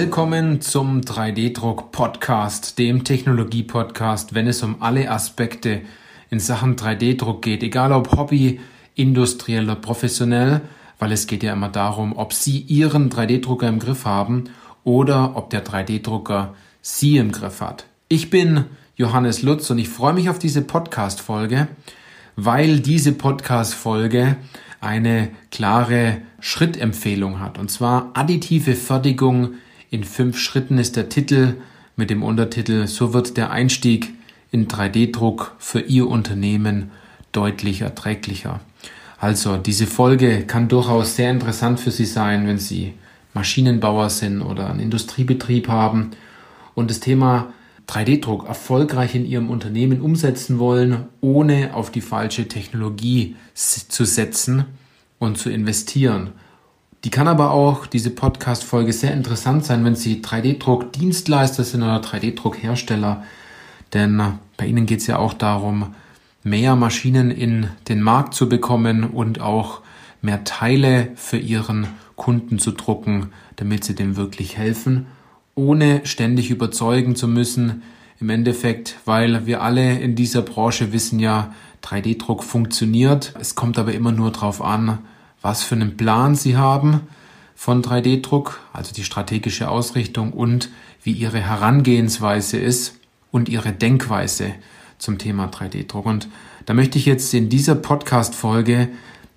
Willkommen zum 3D-Druck-Podcast, dem Technologie-Podcast, wenn es um alle Aspekte in Sachen 3D-Druck geht, egal ob Hobby, industriell oder professionell, weil es geht ja immer darum, ob Sie Ihren 3D-Drucker im Griff haben oder ob der 3D-Drucker Sie im Griff hat. Ich bin Johannes Lutz und ich freue mich auf diese Podcast-Folge, weil diese Podcast-Folge eine klare Schrittempfehlung hat. Und zwar additive Fertigung in fünf Schritten ist der Titel mit dem Untertitel So wird der Einstieg in 3D-Druck für Ihr Unternehmen deutlich erträglicher. Also diese Folge kann durchaus sehr interessant für Sie sein, wenn Sie Maschinenbauer sind oder einen Industriebetrieb haben und das Thema 3D-Druck erfolgreich in Ihrem Unternehmen umsetzen wollen, ohne auf die falsche Technologie zu setzen und zu investieren. Die kann aber auch, diese Podcast-Folge, sehr interessant sein, wenn Sie 3D-Druck-Dienstleister sind oder 3D-Druck-Hersteller. Denn bei Ihnen geht es ja auch darum, mehr Maschinen in den Markt zu bekommen und auch mehr Teile für Ihren Kunden zu drucken, damit Sie dem wirklich helfen ohne ständig überzeugen zu müssen. Im Endeffekt, weil wir alle in dieser Branche wissen ja, 3D-Druck funktioniert. Es kommt aber immer nur darauf an, was für einen Plan Sie haben von 3D-Druck, also die strategische Ausrichtung und wie Ihre Herangehensweise ist und Ihre Denkweise zum Thema 3D-Druck. Und da möchte ich jetzt in dieser Podcast-Folge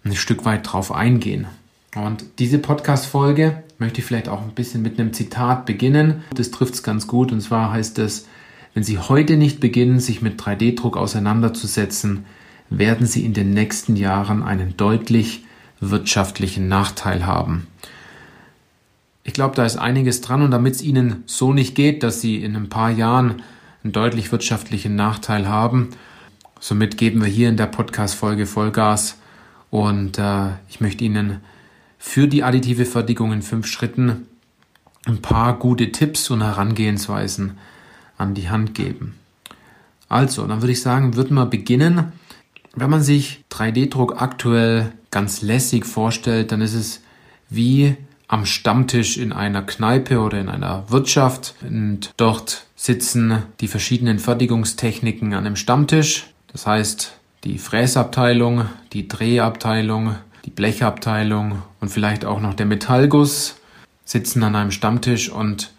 ein Stück weit drauf eingehen. Und diese Podcast-Folge möchte ich vielleicht auch ein bisschen mit einem Zitat beginnen. Das trifft es ganz gut. Und zwar heißt es, wenn Sie heute nicht beginnen, sich mit 3D-Druck auseinanderzusetzen, werden Sie in den nächsten Jahren einen deutlich wirtschaftlichen Nachteil haben. Ich glaube, da ist einiges dran und damit es Ihnen so nicht geht, dass Sie in ein paar Jahren einen deutlich wirtschaftlichen Nachteil haben, somit geben wir hier in der Podcast-Folge Vollgas und äh, ich möchte Ihnen für die additive Fertigung in fünf Schritten ein paar gute Tipps und Herangehensweisen an die Hand geben. Also, dann würde ich sagen, würden wir beginnen. Wenn man sich 3D-Druck aktuell ganz lässig vorstellt, dann ist es wie am Stammtisch in einer Kneipe oder in einer Wirtschaft und dort sitzen die verschiedenen Fertigungstechniken an einem Stammtisch. Das heißt, die Fräsabteilung, die Drehabteilung, die Blechabteilung und vielleicht auch noch der Metallguss sitzen an einem Stammtisch und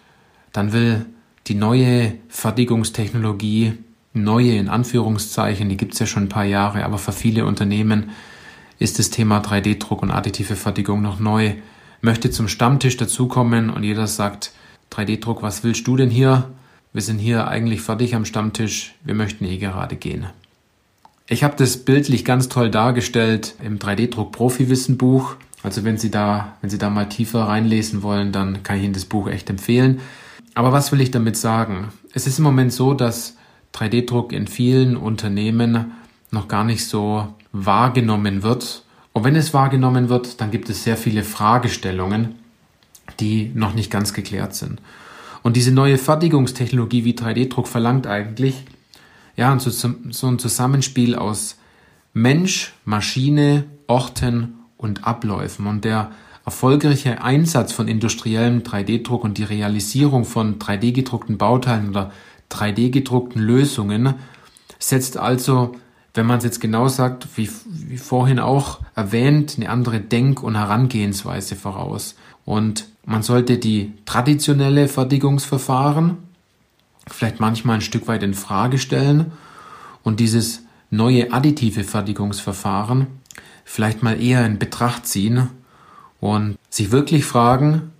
dann will die neue Fertigungstechnologie, neue in Anführungszeichen, die gibt es ja schon ein paar Jahre, aber für viele Unternehmen ist das Thema 3D-Druck und additive Fertigung noch neu, möchte zum Stammtisch dazukommen und jeder sagt, 3D-Druck, was willst du denn hier? Wir sind hier eigentlich fertig am Stammtisch, wir möchten eh gerade gehen. Ich habe das bildlich ganz toll dargestellt im 3D-Druck Profi-Wissen Buch. Also wenn Sie da, wenn Sie da mal tiefer reinlesen wollen, dann kann ich Ihnen das Buch echt empfehlen. Aber was will ich damit sagen? Es ist im Moment so, dass 3D-Druck in vielen Unternehmen noch gar nicht so wahrgenommen wird. Und wenn es wahrgenommen wird, dann gibt es sehr viele Fragestellungen, die noch nicht ganz geklärt sind. Und diese neue Fertigungstechnologie wie 3D-Druck verlangt eigentlich, ja, so, ein Zusammenspiel aus Mensch, Maschine, Orten und Abläufen. Und der erfolgreiche Einsatz von industriellem 3D-Druck und die Realisierung von 3D-gedruckten Bauteilen oder 3D-gedruckten Lösungen setzt also, wenn man es jetzt genau sagt, wie, wie vorhin auch erwähnt, eine andere Denk- und Herangehensweise voraus. Und man sollte die traditionelle Fertigungsverfahren, vielleicht manchmal ein Stück weit in Frage stellen und dieses neue additive Fertigungsverfahren vielleicht mal eher in Betracht ziehen und sich wirklich fragen,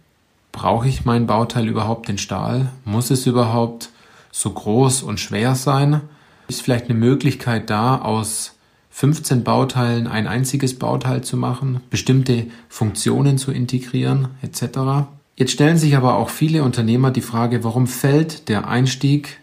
brauche ich mein Bauteil überhaupt in Stahl? Muss es überhaupt so groß und schwer sein? Ist vielleicht eine Möglichkeit da, aus 15 Bauteilen ein einziges Bauteil zu machen, bestimmte Funktionen zu integrieren, etc. Jetzt stellen sich aber auch viele Unternehmer die Frage, warum fällt der Einstieg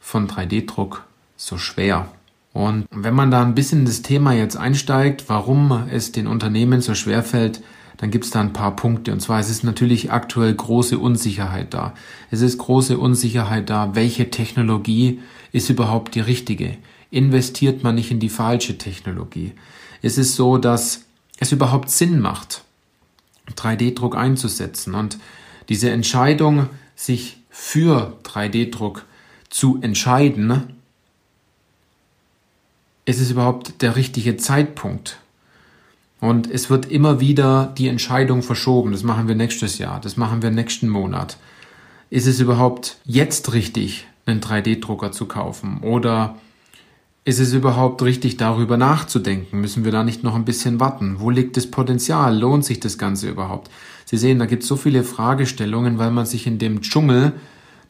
von 3D-Druck so schwer? Und wenn man da ein bisschen in das Thema jetzt einsteigt, warum es den Unternehmen so schwer fällt, dann gibt es da ein paar Punkte. Und zwar es ist natürlich aktuell große Unsicherheit da. Es ist große Unsicherheit da, welche Technologie ist überhaupt die richtige? Investiert man nicht in die falsche Technologie? Es ist so, dass es überhaupt Sinn macht, 3D-Druck einzusetzen. Und diese Entscheidung, sich für 3D-Druck zu entscheiden, ist es überhaupt der richtige Zeitpunkt? Und es wird immer wieder die Entscheidung verschoben. Das machen wir nächstes Jahr, das machen wir nächsten Monat. Ist es überhaupt jetzt richtig, einen 3D-Drucker zu kaufen? Oder ist es überhaupt richtig, darüber nachzudenken? Müssen wir da nicht noch ein bisschen warten? Wo liegt das Potenzial? Lohnt sich das Ganze überhaupt? Sie sehen, da gibt es so viele Fragestellungen, weil man sich in dem Dschungel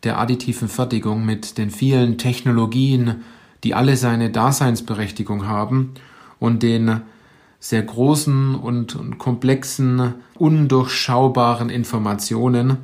der additiven Fertigung mit den vielen Technologien, die alle seine Daseinsberechtigung haben und den sehr großen und, und komplexen, undurchschaubaren Informationen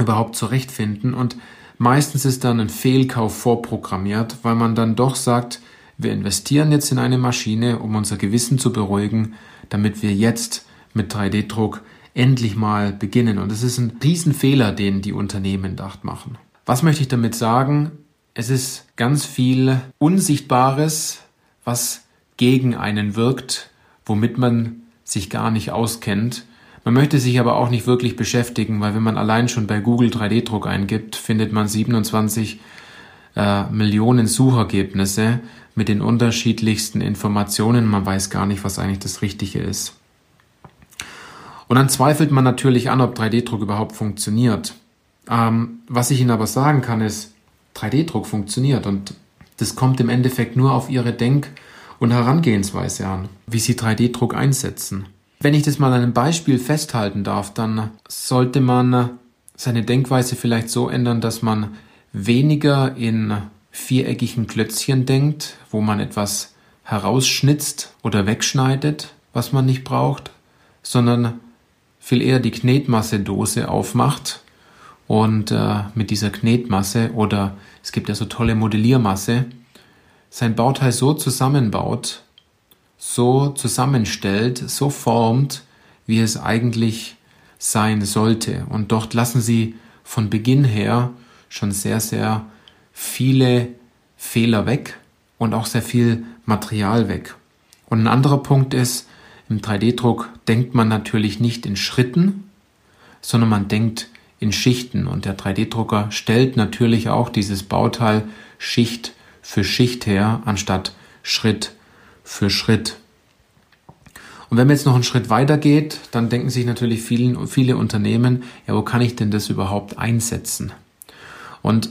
überhaupt zurechtfinden. Und meistens ist dann ein Fehlkauf vorprogrammiert, weil man dann doch sagt, wir investieren jetzt in eine Maschine, um unser Gewissen zu beruhigen, damit wir jetzt mit 3D-Druck endlich mal beginnen. Und das ist ein Riesenfehler, den die Unternehmen dacht machen. Was möchte ich damit sagen? Es ist ganz viel Unsichtbares, was gegen einen wirkt, womit man sich gar nicht auskennt. Man möchte sich aber auch nicht wirklich beschäftigen, weil wenn man allein schon bei Google 3D-Druck eingibt, findet man 27 äh, Millionen Suchergebnisse mit den unterschiedlichsten Informationen. Man weiß gar nicht, was eigentlich das Richtige ist. Und dann zweifelt man natürlich an, ob 3D-Druck überhaupt funktioniert. Ähm, was ich Ihnen aber sagen kann, ist, 3D-Druck funktioniert und das kommt im Endeffekt nur auf Ihre Denk- und Herangehensweise an, wie Sie 3D-Druck einsetzen. Wenn ich das mal an einem Beispiel festhalten darf, dann sollte man seine Denkweise vielleicht so ändern, dass man weniger in viereckigen Klötzchen denkt, wo man etwas herausschnitzt oder wegschneidet, was man nicht braucht, sondern viel eher die Knetmassedose aufmacht und äh, mit dieser Knetmasse oder es gibt ja so tolle Modelliermasse, sein Bauteil so zusammenbaut, so zusammenstellt, so formt, wie es eigentlich sein sollte. Und dort lassen sie von Beginn her schon sehr, sehr viele Fehler weg und auch sehr viel Material weg. Und ein anderer Punkt ist, im 3D-Druck denkt man natürlich nicht in Schritten, sondern man denkt in Schichten. Und der 3D-Drucker stellt natürlich auch dieses Bauteil Schicht für Schicht her, anstatt Schritt für Schritt. Und wenn man jetzt noch einen Schritt weiter geht, dann denken sich natürlich vielen, viele Unternehmen, ja, wo kann ich denn das überhaupt einsetzen? Und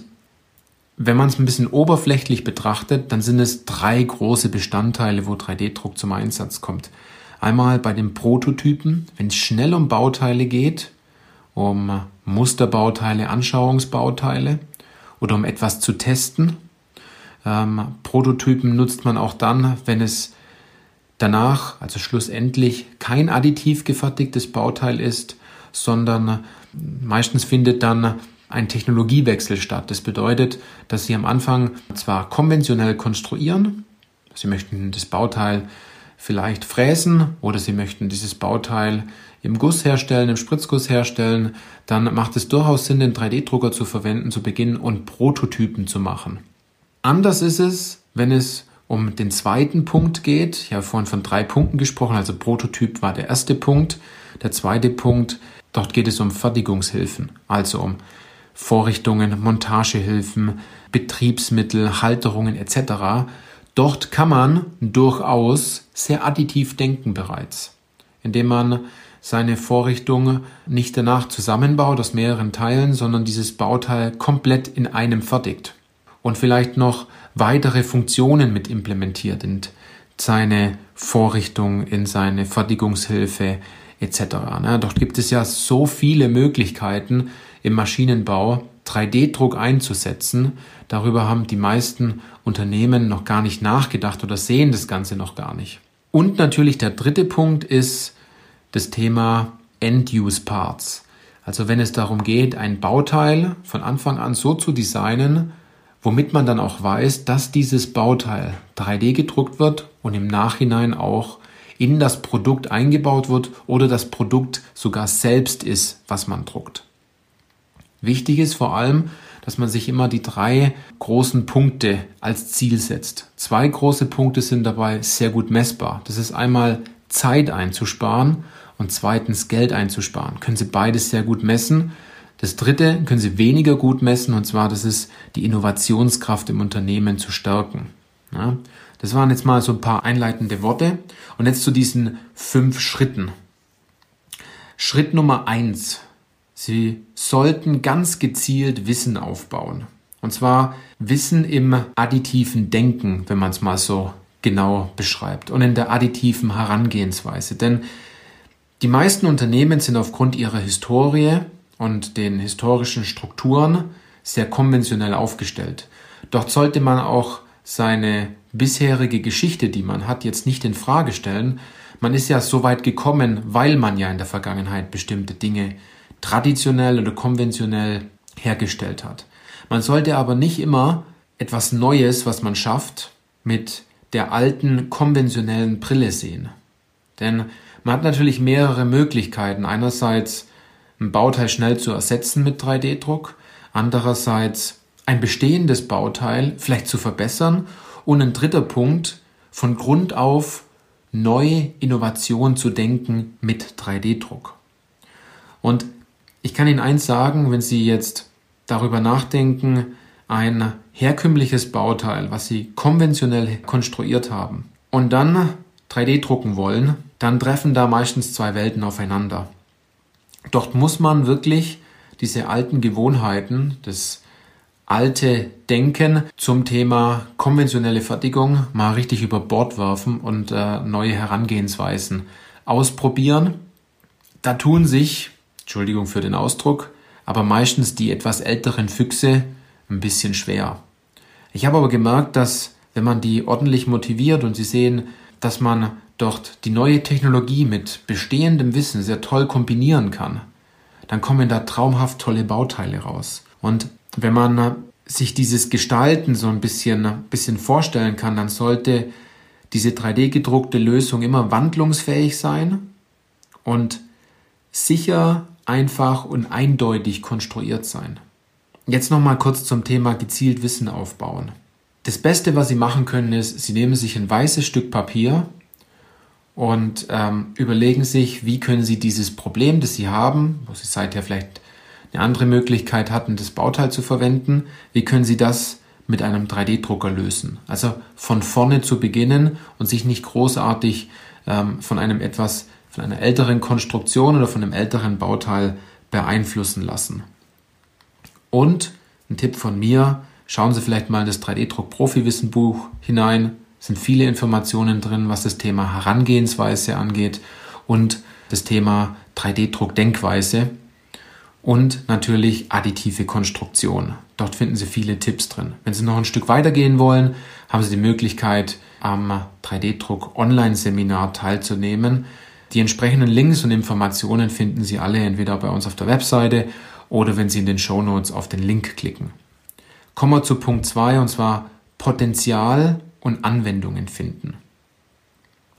wenn man es ein bisschen oberflächlich betrachtet, dann sind es drei große Bestandteile, wo 3D-Druck zum Einsatz kommt. Einmal bei den Prototypen, wenn es schnell um Bauteile geht, um Musterbauteile, Anschauungsbauteile oder um etwas zu testen. Ähm, Prototypen nutzt man auch dann, wenn es danach, also schlussendlich, kein additiv gefertigtes Bauteil ist, sondern meistens findet dann ein Technologiewechsel statt. Das bedeutet, dass Sie am Anfang zwar konventionell konstruieren, Sie möchten das Bauteil vielleicht fräsen oder Sie möchten dieses Bauteil im Guss herstellen, im Spritzguss herstellen, dann macht es durchaus Sinn, den 3D-Drucker zu verwenden zu Beginn und Prototypen zu machen. Anders ist es, wenn es um den zweiten Punkt geht. Ich habe vorhin von drei Punkten gesprochen, also Prototyp war der erste Punkt. Der zweite Punkt, dort geht es um Fertigungshilfen, also um Vorrichtungen, Montagehilfen, Betriebsmittel, Halterungen etc. Dort kann man durchaus sehr additiv denken bereits, indem man seine Vorrichtung nicht danach zusammenbaut aus mehreren Teilen, sondern dieses Bauteil komplett in einem fertigt und vielleicht noch weitere Funktionen mit implementiert in seine Vorrichtung, in seine Fertigungshilfe etc. Ne? Dort gibt es ja so viele Möglichkeiten im Maschinenbau, 3D-Druck einzusetzen. Darüber haben die meisten Unternehmen noch gar nicht nachgedacht oder sehen das Ganze noch gar nicht. Und natürlich der dritte Punkt ist, das Thema End-Use-Parts. Also wenn es darum geht, ein Bauteil von Anfang an so zu designen, womit man dann auch weiß, dass dieses Bauteil 3D gedruckt wird und im Nachhinein auch in das Produkt eingebaut wird oder das Produkt sogar selbst ist, was man druckt. Wichtig ist vor allem, dass man sich immer die drei großen Punkte als Ziel setzt. Zwei große Punkte sind dabei sehr gut messbar. Das ist einmal Zeit einzusparen und zweitens Geld einzusparen. Können Sie beides sehr gut messen. Das dritte können Sie weniger gut messen und zwar, das ist die Innovationskraft im Unternehmen zu stärken. Ja, das waren jetzt mal so ein paar einleitende Worte und jetzt zu diesen fünf Schritten. Schritt Nummer eins. Sie sollten ganz gezielt Wissen aufbauen. Und zwar Wissen im additiven Denken, wenn man es mal so genau beschreibt und in der additiven Herangehensweise. Denn die meisten Unternehmen sind aufgrund ihrer Historie und den historischen Strukturen sehr konventionell aufgestellt. Dort sollte man auch seine bisherige Geschichte, die man hat, jetzt nicht in Frage stellen. Man ist ja so weit gekommen, weil man ja in der Vergangenheit bestimmte Dinge traditionell oder konventionell hergestellt hat. Man sollte aber nicht immer etwas Neues, was man schafft, mit der alten konventionellen Brille sehen. Denn man hat natürlich mehrere Möglichkeiten. Einerseits ein Bauteil schnell zu ersetzen mit 3D-Druck, andererseits ein bestehendes Bauteil vielleicht zu verbessern und ein dritter Punkt, von Grund auf neue Innovation zu denken mit 3D-Druck. Und ich kann Ihnen eins sagen, wenn Sie jetzt darüber nachdenken, ein herkömmliches Bauteil, was Sie konventionell konstruiert haben, und dann 3D drucken wollen, dann treffen da meistens zwei Welten aufeinander. Dort muss man wirklich diese alten Gewohnheiten, das alte Denken zum Thema konventionelle Fertigung mal richtig über Bord werfen und äh, neue Herangehensweisen ausprobieren. Da tun sich, Entschuldigung für den Ausdruck, aber meistens die etwas älteren Füchse ein bisschen schwer. Ich habe aber gemerkt, dass wenn man die ordentlich motiviert und sie sehen, dass man dort die neue Technologie mit bestehendem Wissen sehr toll kombinieren kann, dann kommen da traumhaft tolle Bauteile raus. Und wenn man sich dieses Gestalten so ein bisschen, bisschen vorstellen kann, dann sollte diese 3D gedruckte Lösung immer wandlungsfähig sein und sicher, einfach und eindeutig konstruiert sein. Jetzt nochmal kurz zum Thema gezielt Wissen aufbauen. Das Beste, was Sie machen können, ist, Sie nehmen sich ein weißes Stück Papier und ähm, überlegen sich, wie können Sie dieses Problem, das Sie haben, wo Sie seither vielleicht eine andere Möglichkeit hatten, das Bauteil zu verwenden, wie können Sie das mit einem 3D-Drucker lösen? Also von vorne zu beginnen und sich nicht großartig ähm, von einem etwas, von einer älteren Konstruktion oder von einem älteren Bauteil beeinflussen lassen. Und ein Tipp von mir, Schauen Sie vielleicht mal in das 3D-Druck-Profi-Wissenbuch hinein. Sind viele Informationen drin, was das Thema Herangehensweise angeht und das Thema 3D-Druck-Denkweise und natürlich additive Konstruktion. Dort finden Sie viele Tipps drin. Wenn Sie noch ein Stück weitergehen wollen, haben Sie die Möglichkeit, am 3D-Druck Online-Seminar teilzunehmen. Die entsprechenden Links und Informationen finden Sie alle entweder bei uns auf der Webseite oder wenn Sie in den Show Notes auf den Link klicken. Kommen wir zu Punkt 2 und zwar Potenzial und Anwendungen finden.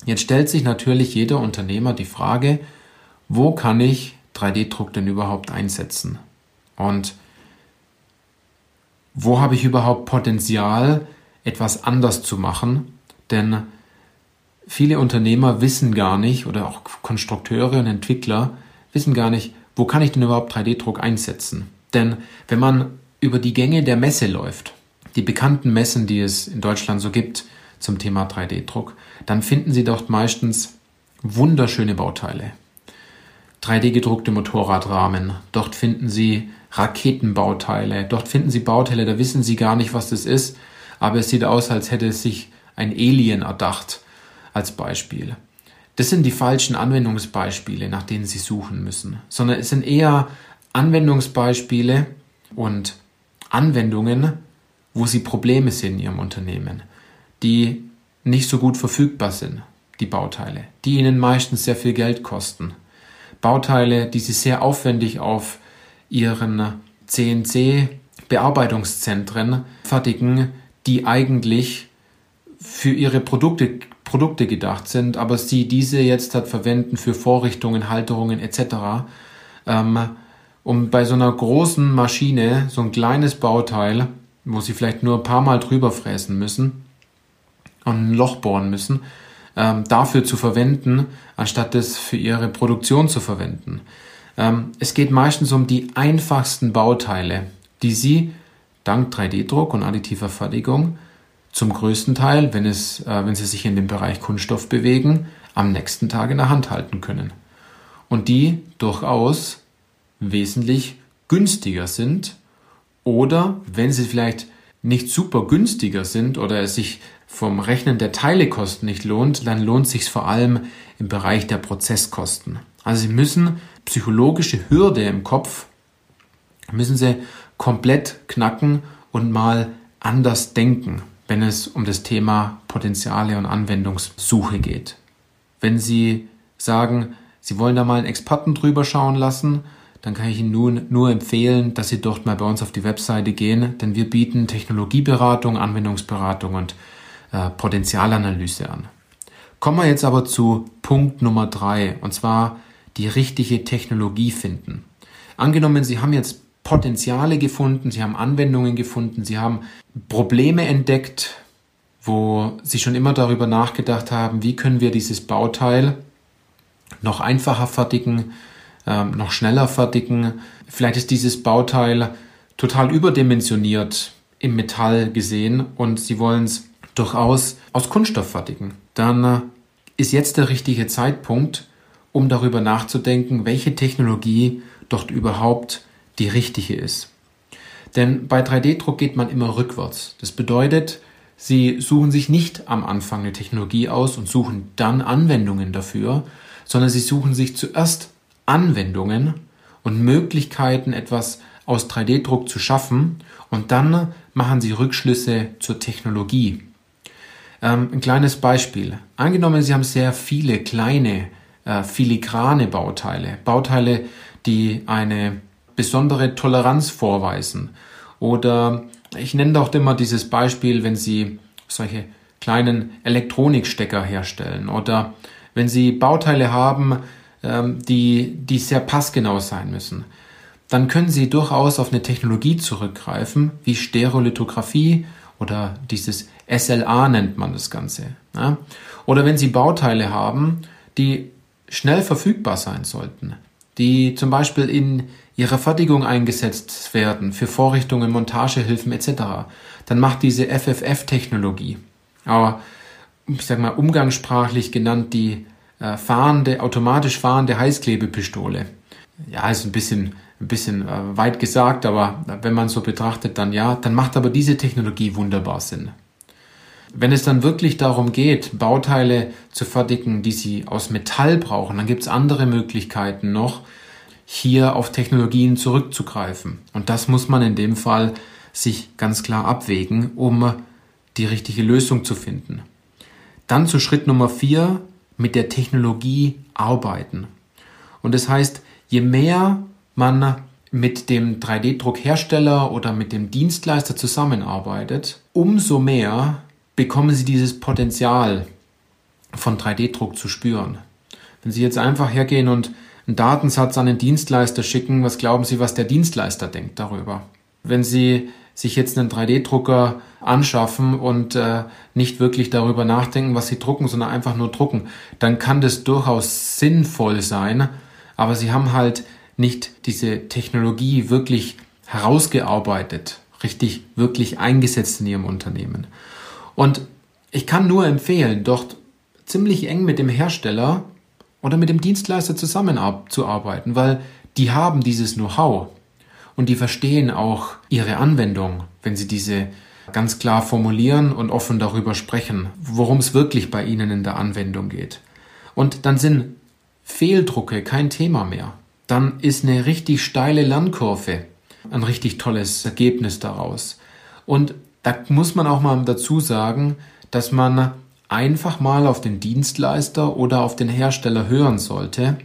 Jetzt stellt sich natürlich jeder Unternehmer die Frage, wo kann ich 3D-Druck denn überhaupt einsetzen? Und wo habe ich überhaupt Potenzial, etwas anders zu machen? Denn viele Unternehmer wissen gar nicht oder auch Konstrukteure und Entwickler wissen gar nicht, wo kann ich denn überhaupt 3D-Druck einsetzen? Denn wenn man über die Gänge der Messe läuft, die bekannten Messen, die es in Deutschland so gibt zum Thema 3D-Druck, dann finden Sie dort meistens wunderschöne Bauteile. 3D gedruckte Motorradrahmen, dort finden Sie Raketenbauteile, dort finden Sie Bauteile, da wissen Sie gar nicht, was das ist, aber es sieht aus, als hätte sich ein Alien erdacht, als Beispiel. Das sind die falschen Anwendungsbeispiele, nach denen Sie suchen müssen, sondern es sind eher Anwendungsbeispiele und Anwendungen, wo sie Probleme sehen in ihrem Unternehmen, die nicht so gut verfügbar sind, die Bauteile, die ihnen meistens sehr viel Geld kosten. Bauteile, die sie sehr aufwendig auf ihren CNC-Bearbeitungszentren fertigen, die eigentlich für ihre Produkte, Produkte gedacht sind, aber sie diese jetzt halt verwenden für Vorrichtungen, Halterungen etc. Ähm, um bei so einer großen Maschine, so ein kleines Bauteil, wo sie vielleicht nur ein paar Mal drüber fräsen müssen und ein Loch bohren müssen, ähm, dafür zu verwenden, anstatt es für ihre Produktion zu verwenden. Ähm, es geht meistens um die einfachsten Bauteile, die Sie dank 3D-Druck und additiver Fertigung zum größten Teil, wenn, es, äh, wenn Sie sich in dem Bereich Kunststoff bewegen, am nächsten Tag in der Hand halten können. Und die durchaus wesentlich günstiger sind oder wenn sie vielleicht nicht super günstiger sind oder es sich vom Rechnen der Teilekosten nicht lohnt, dann lohnt sich vor allem im Bereich der Prozesskosten. Also Sie müssen psychologische Hürde im Kopf müssen Sie komplett knacken und mal anders denken, wenn es um das Thema Potenziale und Anwendungssuche geht. Wenn Sie sagen, Sie wollen da mal einen Experten drüber schauen lassen, dann kann ich Ihnen nun nur empfehlen, dass Sie dort mal bei uns auf die Webseite gehen, denn wir bieten Technologieberatung, Anwendungsberatung und äh, Potenzialanalyse an. Kommen wir jetzt aber zu Punkt Nummer drei, und zwar die richtige Technologie finden. Angenommen, Sie haben jetzt Potenziale gefunden, Sie haben Anwendungen gefunden, Sie haben Probleme entdeckt, wo Sie schon immer darüber nachgedacht haben, wie können wir dieses Bauteil noch einfacher fertigen, ähm, noch schneller fertigen. Vielleicht ist dieses Bauteil total überdimensioniert im Metall gesehen und Sie wollen es durchaus aus Kunststoff fertigen. Dann äh, ist jetzt der richtige Zeitpunkt, um darüber nachzudenken, welche Technologie dort überhaupt die richtige ist. Denn bei 3D-Druck geht man immer rückwärts. Das bedeutet, Sie suchen sich nicht am Anfang eine Technologie aus und suchen dann Anwendungen dafür, sondern Sie suchen sich zuerst Anwendungen und Möglichkeiten, etwas aus 3D-Druck zu schaffen und dann machen Sie Rückschlüsse zur Technologie. Ähm, ein kleines Beispiel. Angenommen, Sie haben sehr viele kleine, äh, filigrane Bauteile, Bauteile, die eine besondere Toleranz vorweisen. Oder ich nenne doch immer dieses Beispiel, wenn Sie solche kleinen Elektronikstecker herstellen oder wenn Sie Bauteile haben, die, die sehr passgenau sein müssen, dann können Sie durchaus auf eine Technologie zurückgreifen, wie Stereolithografie oder dieses SLA nennt man das Ganze. Ja? Oder wenn Sie Bauteile haben, die schnell verfügbar sein sollten, die zum Beispiel in ihrer Fertigung eingesetzt werden für Vorrichtungen, Montagehilfen etc., dann macht diese FFF-Technologie, aber ich sag mal umgangssprachlich genannt die äh, fahrende, automatisch fahrende Heißklebepistole. Ja, ist ein bisschen, ein bisschen äh, weit gesagt, aber wenn man so betrachtet, dann ja, dann macht aber diese Technologie wunderbar Sinn. Wenn es dann wirklich darum geht, Bauteile zu fertigen, die Sie aus Metall brauchen, dann gibt es andere Möglichkeiten noch, hier auf Technologien zurückzugreifen. Und das muss man in dem Fall sich ganz klar abwägen, um die richtige Lösung zu finden. Dann zu Schritt Nummer vier, mit der Technologie arbeiten. Und das heißt, je mehr man mit dem 3D-Druckhersteller oder mit dem Dienstleister zusammenarbeitet, umso mehr bekommen Sie dieses Potenzial von 3D-Druck zu spüren. Wenn Sie jetzt einfach hergehen und einen Datensatz an den Dienstleister schicken, was glauben Sie, was der Dienstleister denkt darüber? Wenn Sie sich jetzt einen 3D-Drucker anschaffen und äh, nicht wirklich darüber nachdenken, was sie drucken, sondern einfach nur drucken, dann kann das durchaus sinnvoll sein, aber sie haben halt nicht diese Technologie wirklich herausgearbeitet, richtig, wirklich eingesetzt in ihrem Unternehmen. Und ich kann nur empfehlen, dort ziemlich eng mit dem Hersteller oder mit dem Dienstleister zusammenzuarbeiten, weil die haben dieses Know-how und die verstehen auch ihre Anwendung, wenn sie diese ganz klar formulieren und offen darüber sprechen, worum es wirklich bei ihnen in der Anwendung geht. Und dann sind Fehldrucke kein Thema mehr. Dann ist eine richtig steile Lernkurve ein richtig tolles Ergebnis daraus. Und da muss man auch mal dazu sagen, dass man einfach mal auf den Dienstleister oder auf den Hersteller hören sollte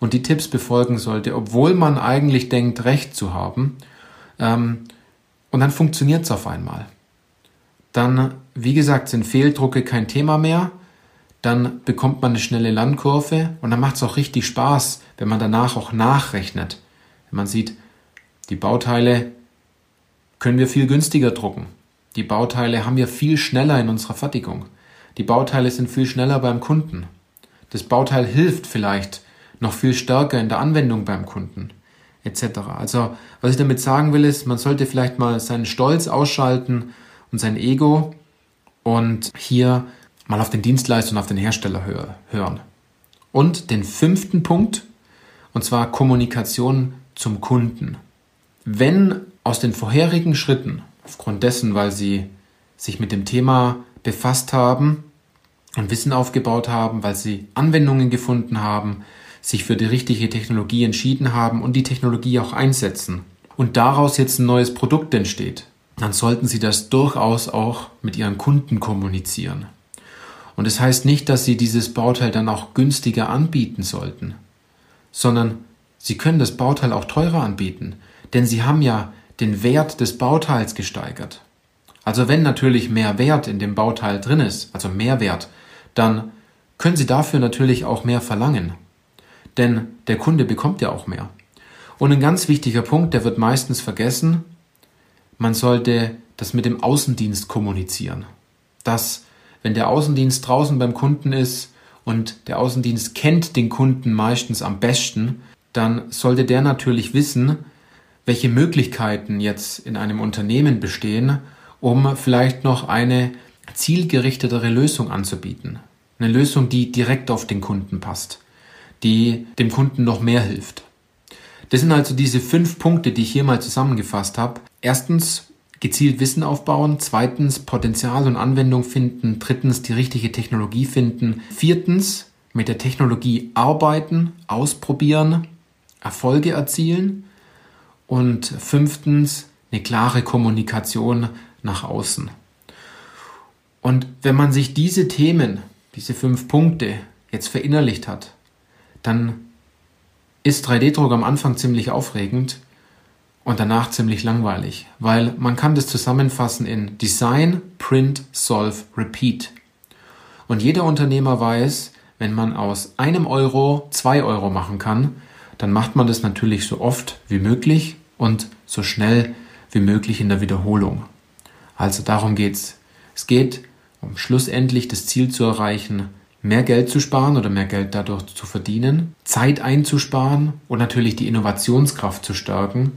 und die Tipps befolgen sollte, obwohl man eigentlich denkt, recht zu haben. Ähm, und dann funktioniert es auf einmal. Dann, wie gesagt, sind Fehldrucke kein Thema mehr. Dann bekommt man eine schnelle Landkurve und dann macht es auch richtig Spaß, wenn man danach auch nachrechnet. Wenn man sieht, die Bauteile können wir viel günstiger drucken. Die Bauteile haben wir viel schneller in unserer Fertigung. Die Bauteile sind viel schneller beim Kunden. Das Bauteil hilft vielleicht noch viel stärker in der Anwendung beim Kunden etc. Also was ich damit sagen will ist, man sollte vielleicht mal seinen Stolz ausschalten und sein Ego und hier mal auf den Dienstleister und auf den Hersteller hören. Und den fünften Punkt, und zwar Kommunikation zum Kunden. Wenn aus den vorherigen Schritten, aufgrund dessen, weil sie sich mit dem Thema befasst haben und Wissen aufgebaut haben, weil sie Anwendungen gefunden haben, sich für die richtige Technologie entschieden haben und die Technologie auch einsetzen und daraus jetzt ein neues Produkt entsteht, dann sollten Sie das durchaus auch mit Ihren Kunden kommunizieren. Und es das heißt nicht, dass Sie dieses Bauteil dann auch günstiger anbieten sollten, sondern Sie können das Bauteil auch teurer anbieten, denn Sie haben ja den Wert des Bauteils gesteigert. Also wenn natürlich mehr Wert in dem Bauteil drin ist, also mehr Wert, dann können Sie dafür natürlich auch mehr verlangen. Denn der Kunde bekommt ja auch mehr. Und ein ganz wichtiger Punkt, der wird meistens vergessen, man sollte das mit dem Außendienst kommunizieren. Dass, wenn der Außendienst draußen beim Kunden ist und der Außendienst kennt den Kunden meistens am besten, dann sollte der natürlich wissen, welche Möglichkeiten jetzt in einem Unternehmen bestehen, um vielleicht noch eine zielgerichtetere Lösung anzubieten. Eine Lösung, die direkt auf den Kunden passt die dem Kunden noch mehr hilft. Das sind also diese fünf Punkte, die ich hier mal zusammengefasst habe. Erstens gezielt Wissen aufbauen, zweitens Potenzial und Anwendung finden, drittens die richtige Technologie finden, viertens mit der Technologie arbeiten, ausprobieren, Erfolge erzielen und fünftens eine klare Kommunikation nach außen. Und wenn man sich diese Themen, diese fünf Punkte jetzt verinnerlicht hat, dann ist 3D-Druck am Anfang ziemlich aufregend und danach ziemlich langweilig, weil man kann das zusammenfassen in Design, Print, Solve, Repeat. Und jeder Unternehmer weiß, wenn man aus einem Euro zwei Euro machen kann, dann macht man das natürlich so oft wie möglich und so schnell wie möglich in der Wiederholung. Also darum geht's. Es geht um schlussendlich das Ziel zu erreichen, mehr Geld zu sparen oder mehr Geld dadurch zu verdienen, Zeit einzusparen und natürlich die Innovationskraft zu stärken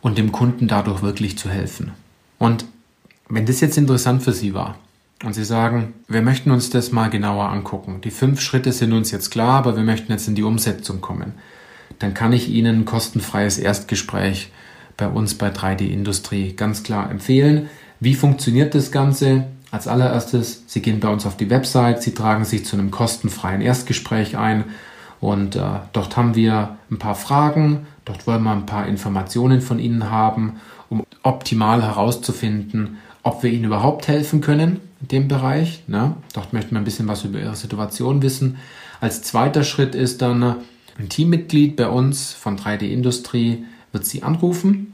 und dem Kunden dadurch wirklich zu helfen. Und wenn das jetzt interessant für Sie war und Sie sagen, wir möchten uns das mal genauer angucken, die fünf Schritte sind uns jetzt klar, aber wir möchten jetzt in die Umsetzung kommen, dann kann ich Ihnen ein kostenfreies Erstgespräch bei uns bei 3D Industrie ganz klar empfehlen. Wie funktioniert das Ganze? Als allererstes, Sie gehen bei uns auf die Website, Sie tragen sich zu einem kostenfreien Erstgespräch ein und äh, dort haben wir ein paar Fragen, dort wollen wir ein paar Informationen von Ihnen haben, um optimal herauszufinden, ob wir Ihnen überhaupt helfen können in dem Bereich. Ne? Dort möchten wir ein bisschen was über Ihre Situation wissen. Als zweiter Schritt ist dann ein Teammitglied bei uns von 3D Industrie wird Sie anrufen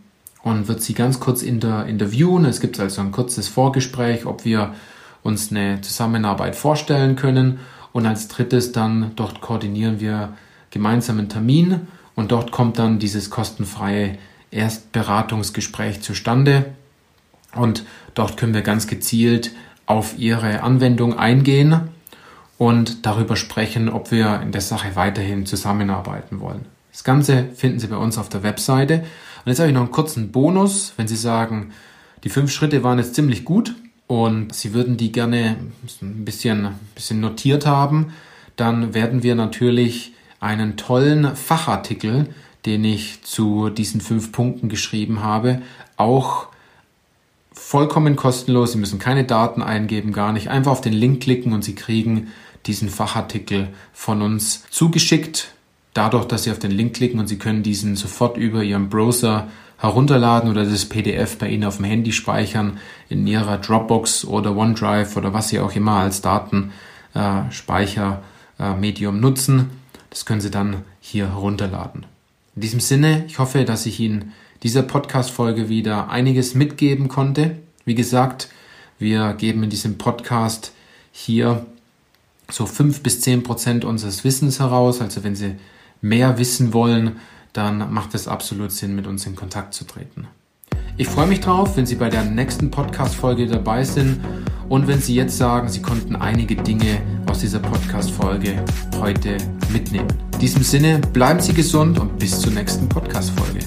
und wird sie ganz kurz inter interviewen. Es gibt also ein kurzes Vorgespräch, ob wir uns eine Zusammenarbeit vorstellen können. Und als drittes dann, dort koordinieren wir gemeinsam einen Termin und dort kommt dann dieses kostenfreie Erstberatungsgespräch zustande. Und dort können wir ganz gezielt auf Ihre Anwendung eingehen und darüber sprechen, ob wir in der Sache weiterhin zusammenarbeiten wollen. Das Ganze finden Sie bei uns auf der Webseite und jetzt habe ich noch einen kurzen Bonus, wenn Sie sagen, die fünf Schritte waren jetzt ziemlich gut und Sie würden die gerne ein bisschen, ein bisschen notiert haben, dann werden wir natürlich einen tollen Fachartikel, den ich zu diesen fünf Punkten geschrieben habe, auch vollkommen kostenlos. Sie müssen keine Daten eingeben, gar nicht. Einfach auf den Link klicken und Sie kriegen diesen Fachartikel von uns zugeschickt dadurch, dass Sie auf den Link klicken und Sie können diesen sofort über Ihren Browser herunterladen oder das PDF bei Ihnen auf dem Handy speichern, in Ihrer Dropbox oder OneDrive oder was Sie auch immer als Datenspeichermedium äh, nutzen. Das können Sie dann hier herunterladen. In diesem Sinne, ich hoffe, dass ich Ihnen dieser Podcast-Folge wieder einiges mitgeben konnte. Wie gesagt, wir geben in diesem Podcast hier so fünf bis zehn Prozent unseres Wissens heraus. Also wenn Sie mehr wissen wollen, dann macht es absolut Sinn, mit uns in Kontakt zu treten. Ich freue mich drauf, wenn Sie bei der nächsten Podcast-Folge dabei sind und wenn Sie jetzt sagen, Sie konnten einige Dinge aus dieser Podcast-Folge heute mitnehmen. In diesem Sinne, bleiben Sie gesund und bis zur nächsten Podcast-Folge.